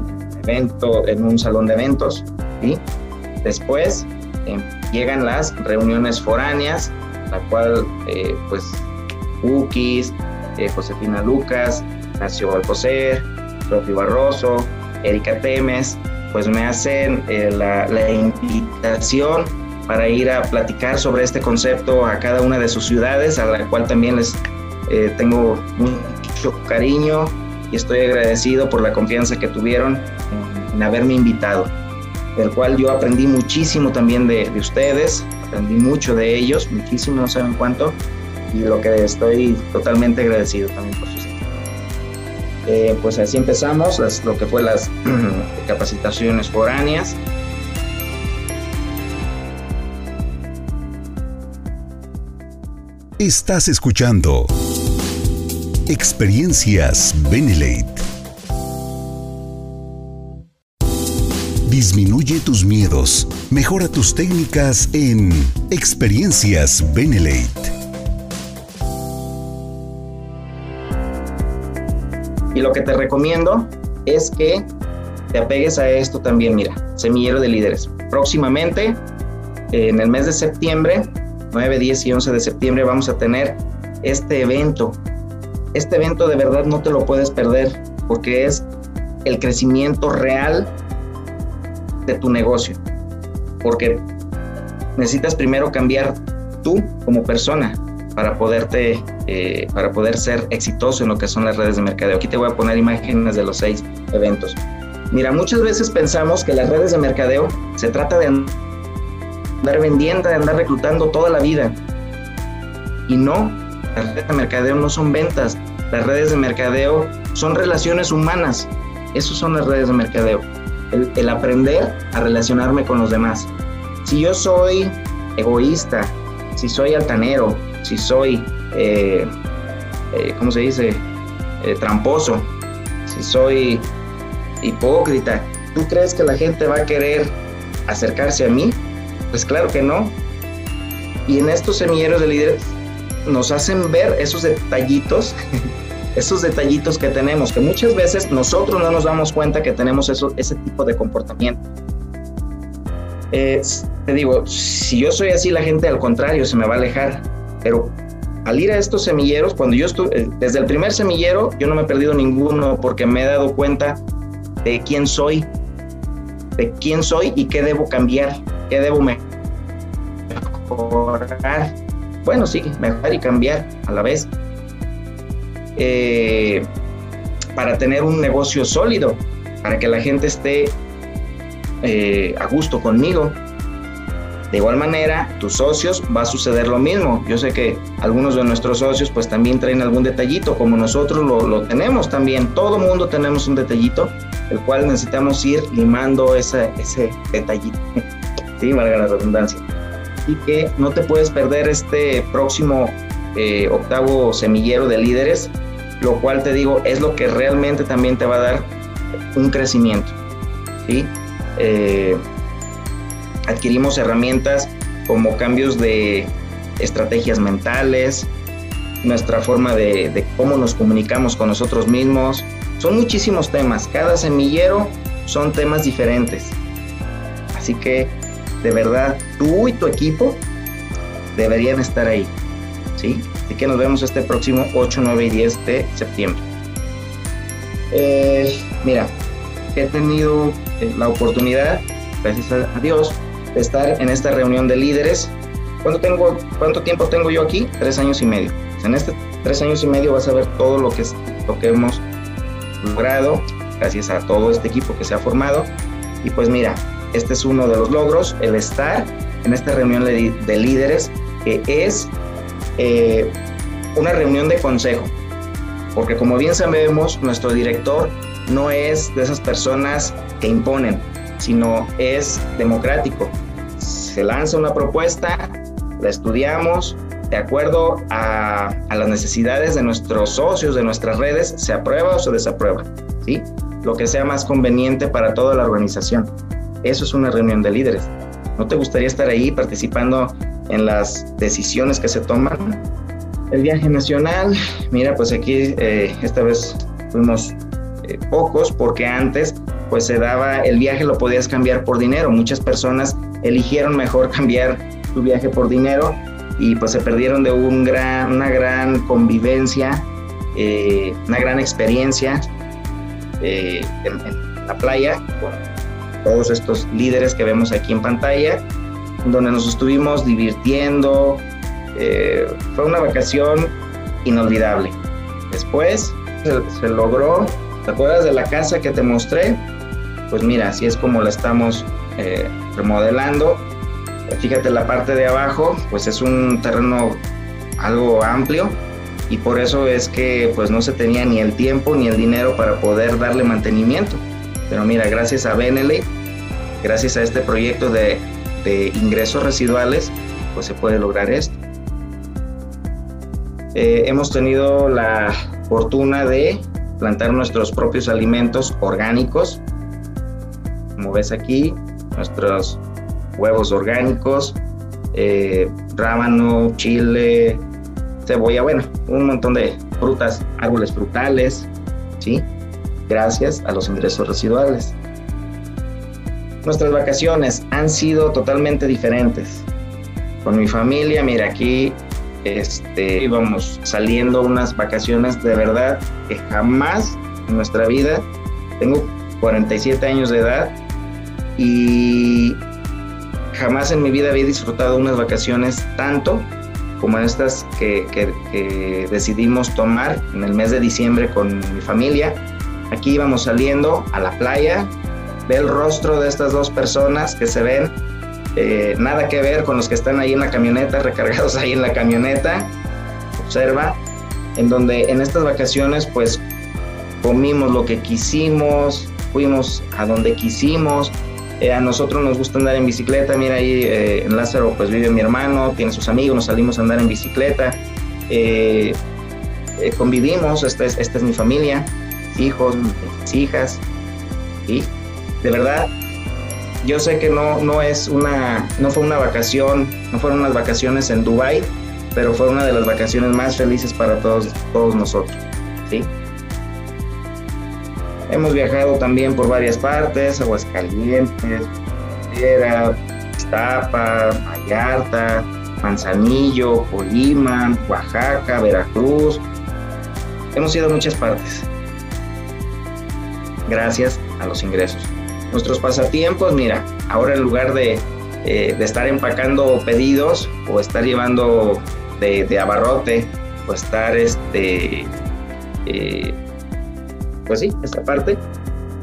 evento, en un salón de eventos, ¿sí? Después em, llegan las reuniones foráneas, la cual eh, pues cookies, eh, Josefina Lucas, Nacio Alcocer, Sofi Barroso, Erika Temes, pues me hacen eh, la, invitación para ir a platicar sobre este concepto a cada una de sus ciudades, a la cual también les eh, tengo mucho cariño y estoy agradecido por la confianza que tuvieron en, haberme invitado, del cual yo aprendí muchísimo también de, de ustedes, aprendí mucho de ellos, muchísimo, no saben cuánto, y lo que estoy totalmente agradecido también por sus eh, pues así empezamos lo que fue las capacitaciones foráneas. Estás escuchando Experiencias Benelate. Disminuye tus miedos, mejora tus técnicas en Experiencias Benelate. Lo que te recomiendo es que te apegues a esto también, mira, semillero de líderes. Próximamente, en el mes de septiembre, 9, 10 y 11 de septiembre, vamos a tener este evento. Este evento de verdad no te lo puedes perder porque es el crecimiento real de tu negocio. Porque necesitas primero cambiar tú como persona, para poderte, eh, para poder ser exitoso en lo que son las redes de mercadeo. Aquí te voy a poner imágenes de los seis eventos. Mira, muchas veces pensamos que las redes de mercadeo se trata de andar vendiendo, de andar reclutando toda la vida. Y no, las redes de mercadeo no son ventas. Las redes de mercadeo son relaciones humanas. Esas son las redes de mercadeo. El, el aprender a relacionarme con los demás. Si yo soy egoísta, si soy altanero, si soy, eh, eh, ¿cómo se dice?, eh, tramposo, si soy hipócrita, ¿tú crees que la gente va a querer acercarse a mí? Pues claro que no. Y en estos semilleros de líderes nos hacen ver esos detallitos, esos detallitos que tenemos, que muchas veces nosotros no nos damos cuenta que tenemos eso, ese tipo de comportamiento. te digo, si yo soy así, la gente al contrario se me va a alejar. Pero al ir a estos semilleros, cuando yo estuve, eh, desde el primer semillero, yo no me he perdido ninguno porque me he dado cuenta de quién soy, de quién soy y qué debo cambiar, qué debo mejorar. Bueno, sí, mejorar y cambiar a la vez. Eh, para tener un negocio sólido, para que la gente esté eh, a gusto conmigo, de igual manera, tus socios va a suceder lo mismo. Yo sé que algunos de nuestros socios pues también traen algún detallito, como nosotros lo, tenemos también. Todo mundo tenemos un detallito, el cual necesitamos ir limando ese, ese detallito. sí, valga la redundancia. Y que no te puedes perder este próximo eh, octavo semillero de líderes, lo cual te digo es lo que realmente también te va a dar un crecimiento. ¿sí? Eh, adquirimos herramientas como cambios de estrategias mentales, nuestra forma de, cómo nos comunicamos con nosotros mismos. Son muchísimos temas, cada semillero son temas diferentes. Así que de verdad, tú y tu equipo deberían estar ahí. ¿sí? Así que nos vemos este próximo 8, 9 y 10 de septiembre. Eh, mira, he tenido eh, la oportunidad, gracias a Dios, estar en esta reunión de líderes. ¿Cuánto, tengo, ¿Cuánto tiempo tengo yo aquí? Tres años y medio. En este tres años y medio vas a ver todo lo que, lo que hemos logrado gracias a todo este equipo que se ha formado. Y pues mira, este es uno de los logros, el estar en esta reunión de, líderes, que es eh, una reunión de consejo. Porque como bien sabemos, nuestro director no es de esas personas que imponen, sino es democrático. Se lanza una propuesta, la estudiamos, de acuerdo a, las necesidades de nuestros socios, de nuestras redes, se aprueba o se desaprueba, ¿sí? Lo que sea más conveniente para toda la organización. Eso es una reunión de líderes. ¿No te gustaría estar ahí participando en las decisiones que se toman? El viaje nacional, mira, pues aquí eh, esta vez fuimos eh, pocos porque antes pues se daba, el viaje lo podías cambiar por dinero. Muchas personas eligieron mejor cambiar su viaje por dinero y pues se perdieron de un gran, una gran convivencia, eh, una gran experiencia eh, en, la playa todos estos líderes que vemos aquí en pantalla, donde nos estuvimos divirtiendo. Eh, fue una vacación inolvidable. Después se, logró, ¿te acuerdas de la casa que te mostré? Pues mira, así es como la estamos remodelando. Fíjate la parte de abajo, pues es un terreno algo amplio y por eso es que pues no se tenía ni el tiempo ni el dinero para poder darle mantenimiento. Pero mira, gracias a Beneley, gracias a este proyecto de, de ingresos residuales, pues se puede lograr esto. Eh, hemos tenido la fortuna de plantar nuestros propios alimentos orgánicos. Como ves aquí, nuestros huevos orgánicos, eh, rábano, chile, cebolla, bueno, un montón de frutas, árboles frutales, ¿sí? Gracias a los ingresos residuales. Nuestras vacaciones han sido totalmente diferentes. Con mi familia, mira, aquí este, íbamos saliendo unas vacaciones de verdad que jamás en nuestra vida, tengo 47 años de edad y jamás en mi vida había disfrutado unas vacaciones tanto como estas que, que, decidimos tomar en el mes de diciembre con mi familia. Aquí íbamos saliendo a la playa, ve el rostro de estas dos personas que se ven eh, nada que ver con los que están ahí en la camioneta, recargados ahí en la camioneta. Observa, en donde en estas vacaciones pues comimos lo que quisimos, fuimos a donde quisimos. Eh, a nosotros nos gusta andar en bicicleta, mira ahí eh, en Lázaro pues vive mi hermano, tiene sus amigos, nos salimos a andar en bicicleta. convivimos, esta es, esta es mi familia, hijos, mis hijas. Y de verdad yo sé que no, no es una, no fue una vacación, no fueron unas vacaciones en Dubai, pero fue una de las vacaciones más felices para todos, todos nosotros, ¿sí? Hemos viajado también por varias partes, Aguascalientes, Piedra, Iztapa, Vallarta, Manzanillo, Colima, Oaxaca, Veracruz. Hemos ido a muchas partes. Gracias a los ingresos. Nuestros pasatiempos, mira, ahora en lugar de, eh, estar empacando pedidos o estar llevando de, abarrote o estar, este, eh, pues sí, esta parte.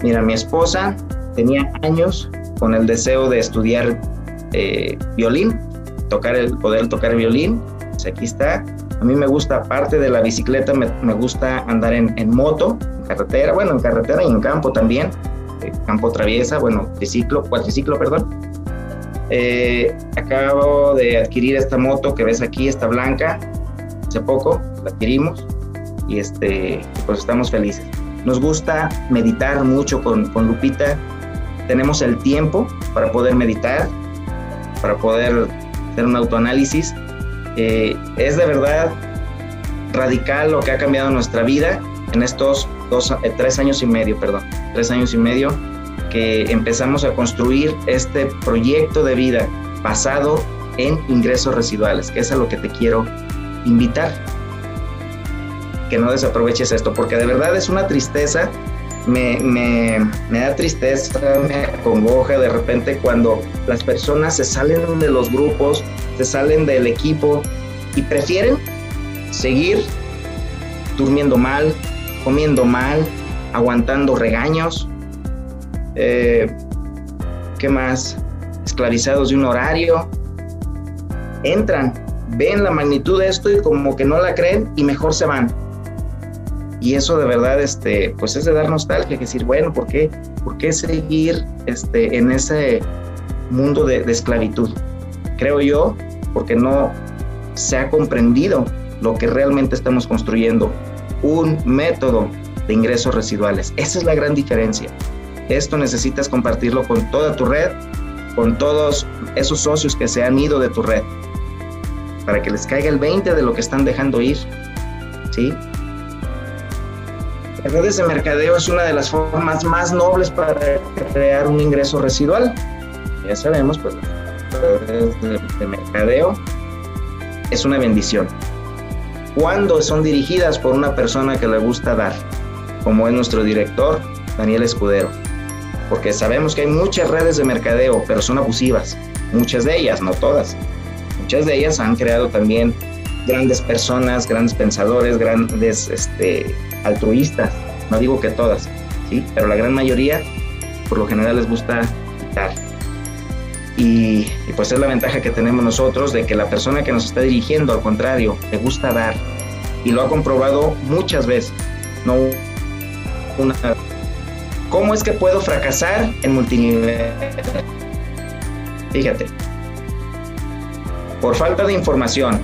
Mira, mi esposa tenía años con el deseo de estudiar eh, violín, tocar el, poder tocar violín. Pues aquí está. A mí me gusta, aparte de la bicicleta, me, gusta andar en, moto, en carretera, bueno, en carretera y en campo también campo traviesa, bueno, triciclo, cuatriciclo, perdón. Eh, acabo de adquirir esta moto que ves aquí, esta blanca, hace poco, la adquirimos y este, pues estamos felices. Nos gusta meditar mucho con, con Lupita, tenemos el tiempo para poder meditar, para poder hacer un autoanálisis. Eh, es de verdad radical lo que ha cambiado nuestra vida en estos dos, eh, tres años y medio, perdón, tres años y medio, que empezamos a construir este proyecto de vida basado en ingresos residuales, que es a lo que te quiero invitar. Que no desaproveches esto, porque de verdad es una tristeza, me, me, da tristeza, me acongoja de repente cuando las personas se salen de los grupos, se salen del equipo y prefieren seguir durmiendo mal, comiendo mal, aguantando regaños. Eh, ¿Qué más? Esclavizados de un horario. Entran, ven la magnitud de esto y como que no la creen y mejor se van. Y eso de verdad, este, pues es de dar nostalgia, que decir, bueno, ¿por qué, por qué seguir este, en ese mundo de, de esclavitud? Creo yo, porque no se ha comprendido lo que realmente estamos construyendo, un método de ingresos residuales. Esa es la gran diferencia. Esto necesitas compartirlo con toda tu red, con todos esos socios que se han ido de tu red, para que les caiga el 20 de lo que están dejando ir. ¿Sí? Redes de mercadeo es una de las formas más nobles para crear un ingreso residual. Ya sabemos, pues las redes de mercadeo es una bendición. Cuando son dirigidas por una persona que le gusta dar como es nuestro director, Daniel Escudero. porque sabemos que hay muchas redes de mercadeo, pero son abusivas. Muchas de ellas, no todas. Muchas de ellas han creado también grandes personas, grandes pensadores, grandes este, altruistas. No digo que todas, ¿sí? pero la gran mayoría, por lo general, les gusta quitar. Y, y, pues es la ventaja que tenemos nosotros de que la persona que nos está dirigiendo, al contrario, le gusta dar. Y lo ha comprobado muchas veces. No una ¿Cómo es que puedo fracasar en multinivel? Fíjate, por falta de información,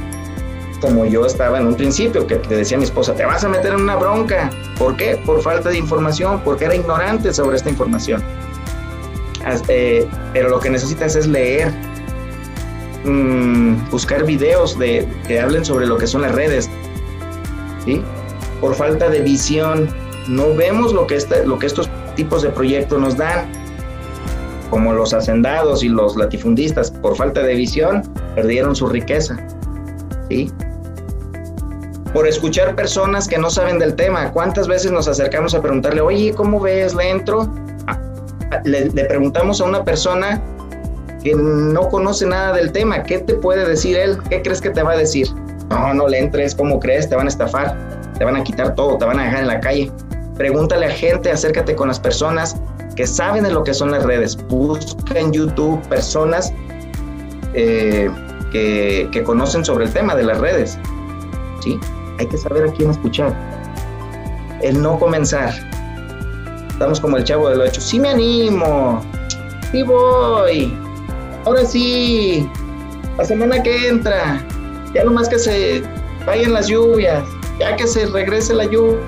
como yo estaba en un principio, que le decía a mi esposa, te vas a meter en una bronca. ¿Por qué? Por falta de información, porque era ignorante sobre esta información. Eh, pero lo que necesitas es leer, mm, buscar videos de, que hablen sobre lo que son las redes. ¿sí? Por falta de visión, no vemos lo que, lo que estos tipos de proyectos nos dan, como los hacendados y los latifundistas, por falta de visión, perdieron su riqueza. ¿sí? Por escuchar personas que no saben del tema. ¿Cuántas veces nos acercamos a preguntarle, oye, ¿cómo ves? ¿Le entro? Ah, le, le preguntamos a una persona que no conoce nada del tema, ¿qué te puede decir él? ¿Qué crees que te va a decir? No, no le entres, ¿cómo crees? Te van a estafar, te van a quitar todo, te van a dejar en la calle. Pregúntale a gente, acércate con las personas que saben de lo que son las redes. Busca en YouTube personas eh, que, conocen sobre el tema de las redes. ¿sí? Hay que saber a quién escuchar. El no comenzar. Estamos como el chavo del 8. Sí me animo. Sí voy. Ahora sí. La semana que entra. Ya más que se vayan las lluvias. Ya que se regrese la lluvia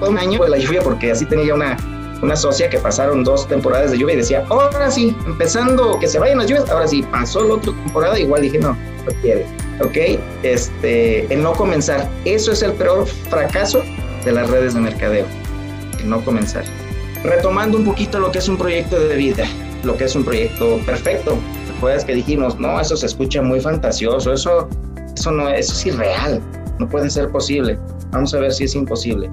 todo un año de la lluvia, porque así tenía una, una socia que pasaron dos temporadas de lluvia y decía, ahora sí, empezando que se vayan las lluvias, ahora sí, pasó la otra temporada, igual dije, no, no quiere. ¿Ok? Este, el no comenzar. Eso es el peor fracaso de las redes de mercadeo. El no comenzar. Retomando un poquito lo que es un proyecto de vida, lo que es un proyecto perfecto. Recuerdas que dijimos, no, eso se escucha muy fantasioso, eso, eso, no, eso es irreal, no puede ser posible. Vamos a ver si es imposible.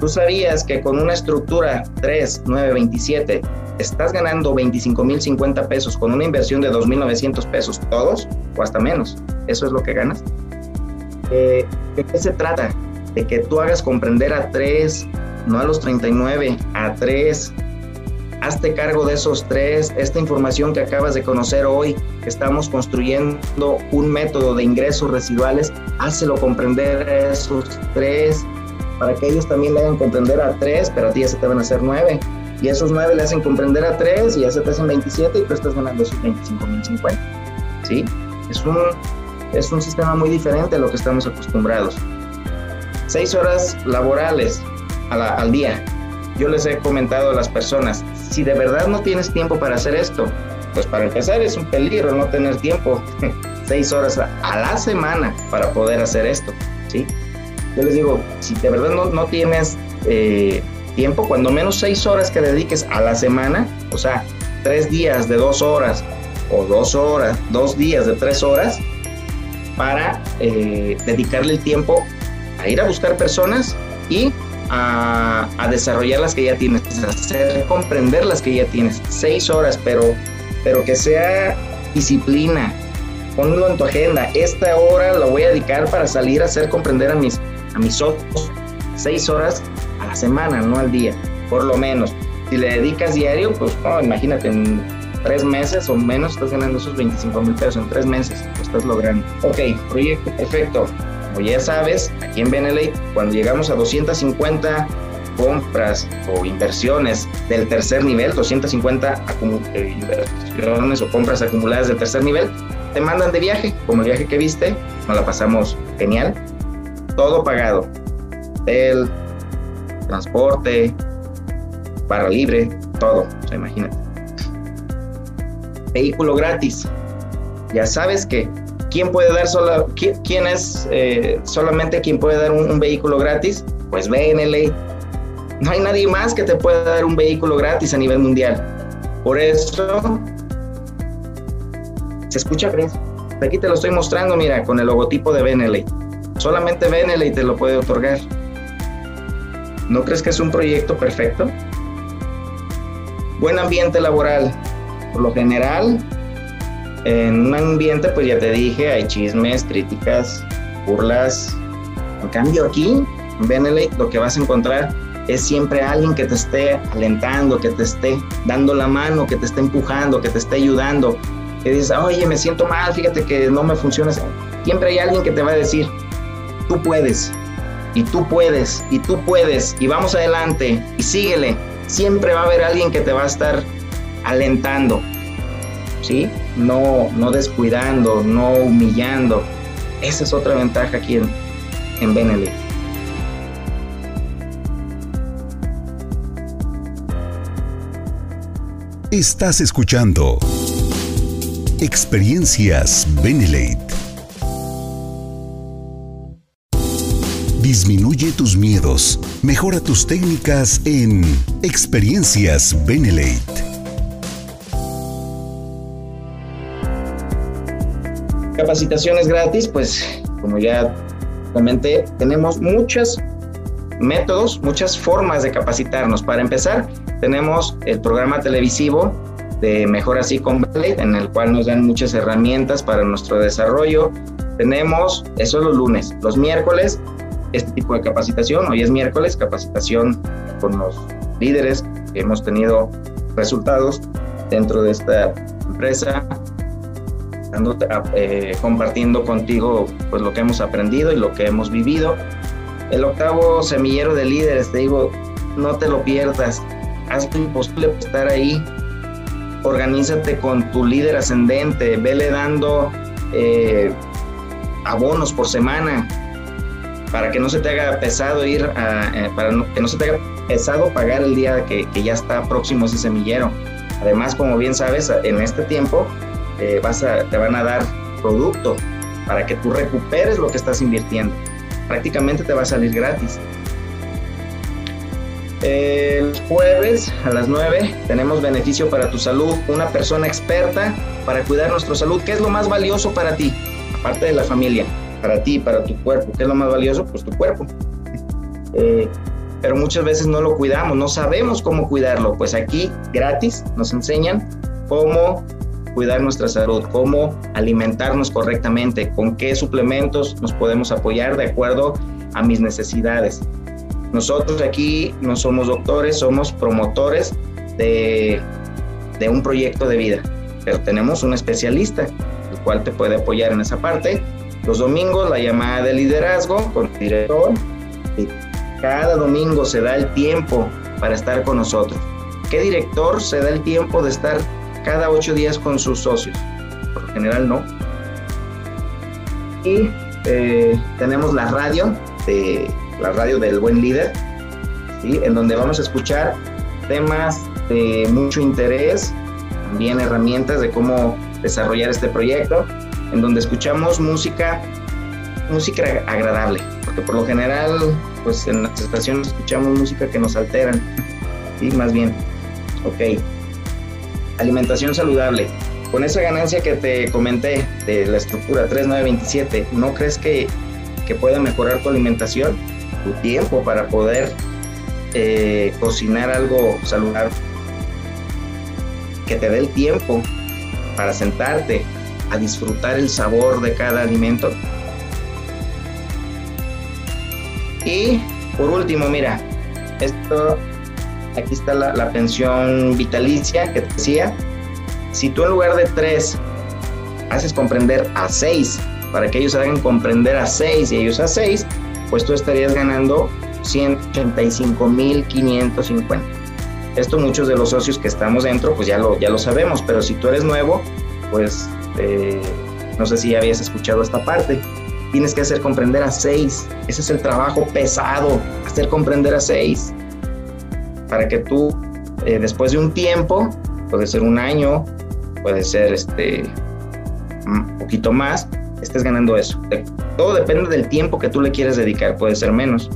¿Tú sabías que con una estructura 3, 9, 27 estás ganando 25 mil 50 pesos con una inversión de 2.900 pesos todos o hasta menos? Eso es lo que ganas. Eh, ¿De qué se trata? De que tú hagas comprender a 3, no a los 39, a 3. Hazte cargo de esos tres. Esta información que acabas de conocer hoy, que estamos construyendo un método de ingresos residuales, hácelo comprender a esos tres para que ellos también le hagan comprender a tres, pero a ti ya se te van a hacer nueve. Y esos nueve le hacen comprender a tres y ya se te hacen 27 y tú estás ganando esos 25 mil 50. ¿Sí? Es un, es un sistema muy diferente a lo que estamos acostumbrados. Seis horas laborales al día. Yo les he comentado a las personas, si de verdad no tienes tiempo para hacer esto, pues para empezar es un peligro no tener tiempo. Seis horas a la semana para poder hacer esto, ¿sí? Yo les digo, si de verdad no, no tienes eh, tiempo, cuando menos seis horas que dediques a la semana, o sea, tres días de dos horas o dos horas, dos días de tres horas, para eh, dedicarle el tiempo a ir a buscar personas y a, desarrollar las que ya tienes, hacer comprender las que ya tienes. Seis horas, pero, pero que sea disciplina. Ponlo en tu agenda. Esta hora la voy a dedicar para salir a hacer comprender a mis a mis ojos seis horas semana, no al día, por lo menos. Si le dedicas diario, pues imagínate, en tres meses o menos estás ganando esos 25 mil pesos, en tres meses lo estás logrando. Ok, proyecto perfecto. Como ya sabes, aquí en Benelete, cuando llegamos a 250 compras o inversiones del tercer nivel, 250 eh, inversiones o compras acumuladas del tercer nivel, te mandan de viaje, como el viaje que viste, nos la pasamos genial, todo pagado. Hotel, transporte, barra libre, todo. O sea, imagínate. Vehículo gratis. Ya sabes que quién puede dar solo, quién, es eh, solamente quien puede dar un, vehículo gratis, pues BNL. No hay nadie más que te pueda dar un vehículo gratis a nivel mundial. Por eso se escucha Aquí te lo estoy mostrando, mira, con el logotipo de BNL. Solamente y te lo puede otorgar. ¿No crees que es un proyecto perfecto? Buen ambiente laboral. Por lo general, en un ambiente, pues ya te dije, hay chismes, críticas, burlas. En cambio aquí, en lo que vas a encontrar es siempre alguien que te esté alentando, que te esté dando la mano, que te esté empujando, que te esté ayudando. Que dices, oye, me siento mal, fíjate que no me funciona. Siempre hay alguien que te va a decir, tú puedes, y tú puedes, y tú puedes, y vamos adelante, y síguele. Siempre va a haber alguien que te va a estar alentando, ¿sí? No, no descuidando, no humillando. Esa es otra ventaja aquí en, en Benelete. Estás escuchando Experiencias Benelate. Disminuye tus miedos, mejora tus técnicas en Experiencias Benelate. Capacitaciones gratis, pues como ya comenté, tenemos muchos métodos, muchas formas de capacitarnos. Para empezar, tenemos el programa televisivo de Mejor Así con Ballet, en el cual nos dan muchas herramientas para nuestro desarrollo. Tenemos, eso los lunes, los miércoles, tipo de capacitación. Hoy es miércoles, capacitación con los líderes que hemos tenido resultados dentro de esta empresa, eh, compartiendo contigo pues, lo que hemos aprendido y lo que hemos vivido. El octavo semillero de líderes, te digo, no te lo pierdas haz lo imposible estar ahí. Organízate con tu líder ascendente, vele dando eh, abonos por semana para que no se te haga pesado ir eh, para que no se te haga pesado pagar el día que, ya está próximo ese semillero. Además, como bien sabes, en este tiempo eh, vas te van a dar producto para que tú recuperes lo que estás invirtiendo. Prácticamente te va a salir gratis. El jueves a las 9 tenemos beneficio para tu salud, una persona experta para cuidar nuestra salud. ¿Qué es lo más valioso para ti? Aparte de la familia, para ti, para tu cuerpo. ¿Qué es lo más valioso? Pues tu cuerpo. Eh, pero muchas veces no lo cuidamos, no sabemos cómo cuidarlo. Pues aquí, gratis, nos enseñan cómo cuidar nuestra salud, cómo alimentarnos correctamente, con qué suplementos nos podemos apoyar de acuerdo a mis necesidades. Nosotros aquí no somos doctores, somos promotores de, un proyecto de vida, pero tenemos un especialista, el cual te puede apoyar en esa parte. Los domingos la llamada de liderazgo con el director. Y cada domingo se da el tiempo para estar con nosotros. ¿Qué director se da el tiempo de estar cada ocho días con sus socios? Por general no. Y eh, tenemos la radio de la radio del buen líder, ¿sí? en donde vamos a escuchar temas de mucho interés, también herramientas de cómo desarrollar este proyecto, en donde escuchamos música, música agradable, porque por lo general, pues en las estaciones escuchamos música que nos alteran, ¿sí? Más bien, ok. Alimentación saludable. Con esa ganancia que te comenté de la estructura 3927, ¿no crees que, que pueda mejorar tu alimentación? tiempo para poder eh, cocinar algo saludable. Que te dé el tiempo para sentarte a disfrutar el sabor de cada alimento. Y por último, mira, esto, aquí está la, pensión vitalicia que te decía. Si tú en lugar de tres haces comprender a seis, para que ellos hagan comprender a seis y ellos a seis, pues tú estarías ganando 185.550. Esto muchos de los socios que estamos dentro, pues ya lo, ya lo sabemos, pero si tú eres nuevo, pues eh, no sé si ya habías escuchado esta parte. Tienes que hacer comprender a seis. Ese es el trabajo pesado, hacer comprender a seis. Para que tú, eh, después de un tiempo, puede ser un año, puede ser este, un poquito más, estés ganando eso. Todo depende del tiempo que tú le quieras dedicar, puede ser menos.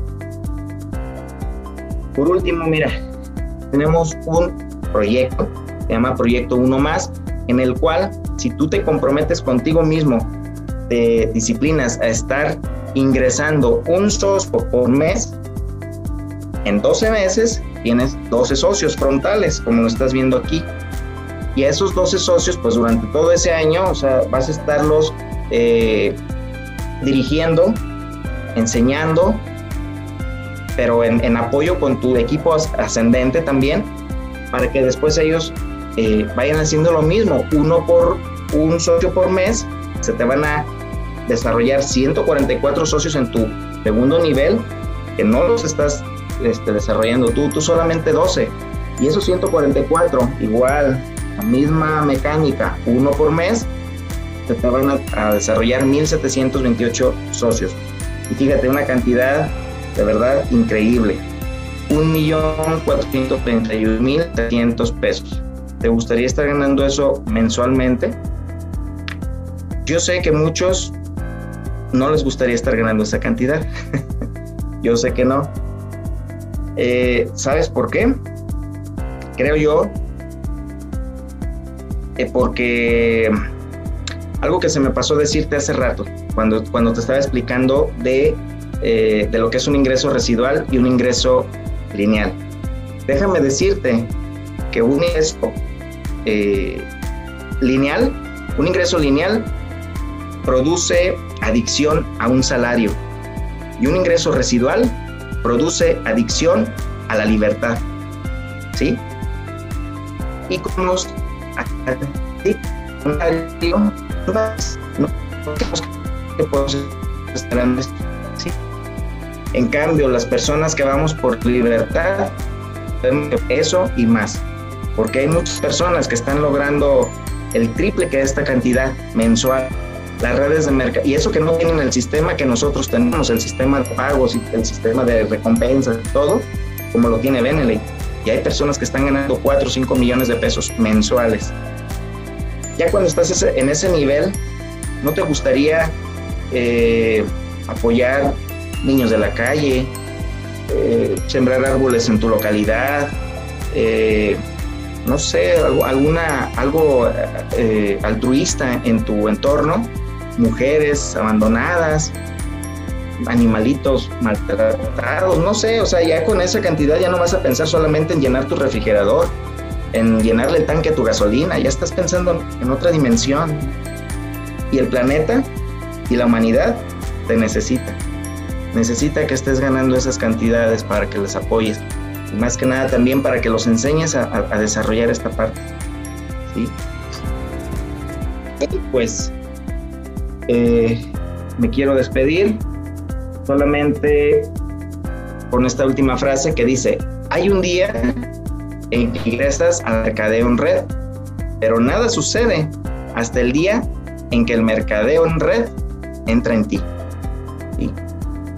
Por último, mira, tenemos un proyecto, se llama Proyecto Uno Más, en el cual si tú te comprometes contigo mismo, te disciplinas a estar ingresando un socio por mes, en 12 meses tienes 12 socios frontales, como lo estás viendo aquí. Y a esos 12 socios, pues durante todo ese año, o sea, vas a estarlos eh, dirigiendo, enseñando, pero en, apoyo con tu equipo ascendente también, para que después ellos eh, vayan haciendo lo mismo, uno por un socio por mes, se te van a desarrollar 144 socios en tu segundo nivel, que no los estás este, desarrollando tú, tú solamente 12. Y esos 144, igual, la misma mecánica, uno por mes, se te van a, desarrollar 1728 socios. Y fíjate, una cantidad de verdad increíble. 1.431.300 pesos. ¿Te gustaría estar ganando eso mensualmente? Yo sé que muchos no les gustaría estar ganando esa cantidad. yo sé que no. Eh, ¿Sabes por qué? Creo yo eh, porque algo que se me pasó decirte hace rato, cuando, cuando te estaba explicando de, eh, de lo que es un ingreso residual y un ingreso lineal. Déjame decirte que un ingreso lineal, un ingreso lineal produce adicción a un salario y un ingreso residual produce adicción a la libertad. ¿Sí? Y con los En cambio, las personas que vamos por libertad, eso y más. Porque hay muchas personas que están logrando el triple que esta cantidad mensual las redes de mercado, y eso que no tienen el sistema que nosotros tenemos, el sistema de pagos y el sistema de recompensas todo, como lo tiene Beneley. Y hay personas que están ganando 4 o 5 millones de pesos mensuales. Ya cuando estás en ese nivel, ¿no te gustaría eh, apoyar niños de la calle, eh, sembrar árboles en tu localidad, eh, no sé, alguna, algo altruista en tu entorno? Mujeres abandonadas, animalitos maltratados, no sé, o sea, ya con esa cantidad ya no vas a pensar solamente en llenar tu refrigerador, en llenarle el tanque a tu gasolina, ya estás pensando en otra dimensión. Y el planeta y la humanidad te necesita. Necesita que estés ganando esas cantidades para que les apoyes. Y más que nada también para que los enseñes a, desarrollar esta parte. ¿sí? Pues eh, me quiero despedir solamente con esta última frase que dice, hay un día en que ingresas al mercadeo en red, pero nada sucede hasta el día en que el mercadeo en red entra en ti.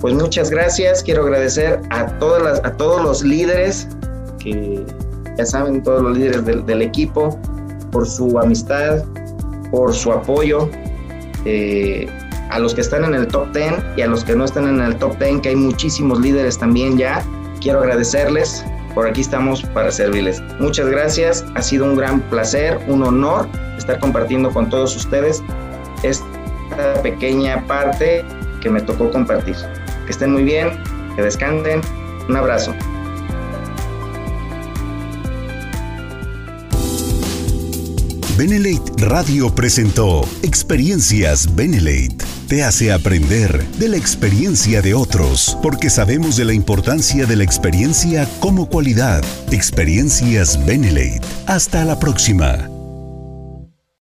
Pues muchas gracias, quiero agradecer a, todas a todos los líderes, que ya saben, todos los líderes del equipo, por su amistad, por su apoyo, eh, a los que están en el top 10 y a los que no están en el top 10, que hay muchísimos líderes también ya. Quiero agradecerles. Por aquí estamos para servirles. Muchas gracias. Ha sido un gran placer, un honor estar compartiendo con todos ustedes esta pequeña parte que me tocó compartir. Que estén muy bien, que descansen. Un abrazo. Benelate Radio presentó Experiencias Benelate. Te hace aprender de la experiencia de otros, porque sabemos de la importancia de la experiencia como cualidad. Experiencias Benelate. Hasta la próxima.